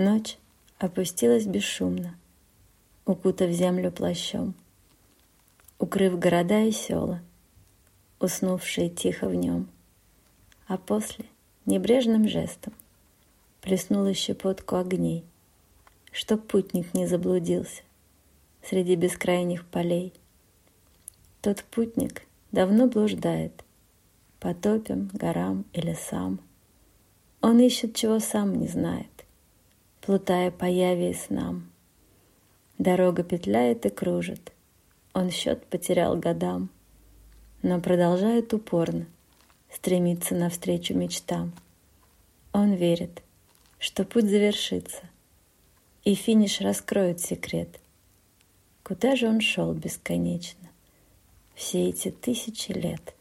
Ночь опустилась бесшумно, укутав землю плащом, укрыв города и села, уснувшие тихо в нем. А после небрежным жестом плеснула щепотку огней, чтоб путник не заблудился среди бескрайних полей. Тот путник давно блуждает по топям, горам и лесам. Он ищет, чего сам не знает, плутая по яве и снам. Дорога петляет и кружит, он счет потерял годам, но продолжает упорно стремиться навстречу мечтам. Он верит, что путь завершится, и финиш раскроет секрет. Куда же он шел бесконечно все эти тысячи лет?